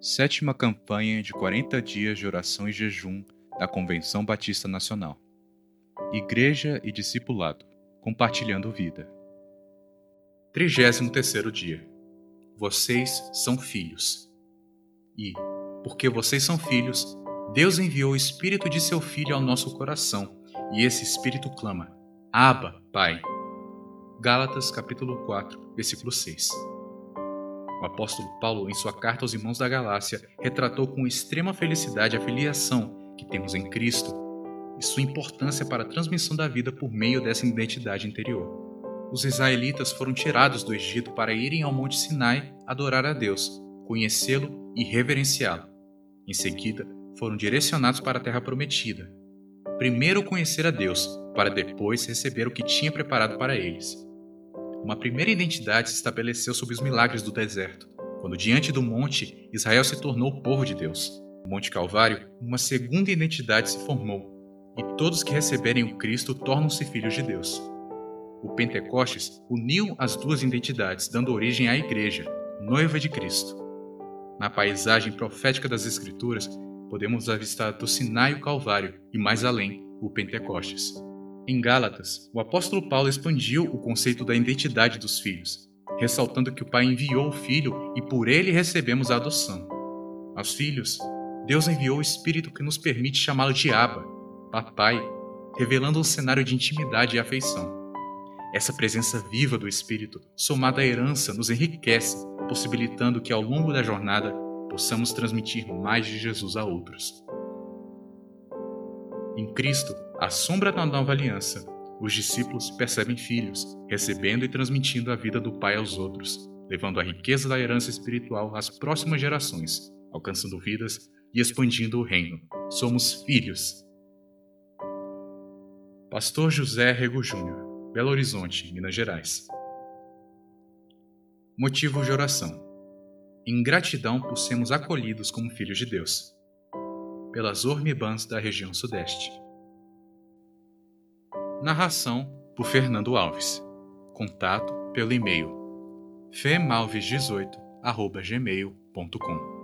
Sétima campanha de 40 dias de oração e jejum da Convenção Batista Nacional. Igreja e discipulado, compartilhando vida. 33º dia. Vocês são filhos. E, porque vocês são filhos, Deus enviou o espírito de seu filho ao nosso coração, e esse espírito clama: Abba, Pai. Gálatas capítulo 4, versículo 6. O apóstolo Paulo, em sua carta aos irmãos da Galácia, retratou com extrema felicidade a filiação que temos em Cristo e sua importância para a transmissão da vida por meio dessa identidade interior. Os israelitas foram tirados do Egito para irem ao Monte Sinai adorar a Deus, conhecê-lo e reverenciá-lo. Em seguida, foram direcionados para a Terra Prometida. Primeiro conhecer a Deus, para depois receber o que tinha preparado para eles. Uma primeira identidade se estabeleceu sob os milagres do deserto, quando diante do monte Israel se tornou o povo de Deus. No Monte Calvário, uma segunda identidade se formou, e todos que receberem o Cristo tornam-se filhos de Deus. O Pentecostes uniu as duas identidades, dando origem à Igreja, noiva de Cristo. Na paisagem profética das Escrituras, podemos avistar do Sinai o Calvário e, mais além, o Pentecostes. Em Gálatas, o apóstolo Paulo expandiu o conceito da identidade dos filhos, ressaltando que o Pai enviou o Filho e por ele recebemos a adoção. Aos filhos, Deus enviou o Espírito que nos permite chamá-lo de Abba, Papai, revelando um cenário de intimidade e afeição. Essa presença viva do Espírito, somada à herança, nos enriquece, possibilitando que ao longo da jornada possamos transmitir mais de Jesus a outros. Em Cristo, a sombra da nova aliança, os discípulos percebem filhos, recebendo e transmitindo a vida do Pai aos outros, levando a riqueza da herança espiritual às próximas gerações, alcançando vidas e expandindo o reino. Somos filhos. Pastor José Rego Júnior, Belo Horizonte, Minas Gerais. Motivo de oração. Em gratidão por sermos acolhidos como filhos de Deus. Pelas Ormibans da região Sudeste. Narração por Fernando Alves. Contato pelo e-mail femalves18@gmail.com.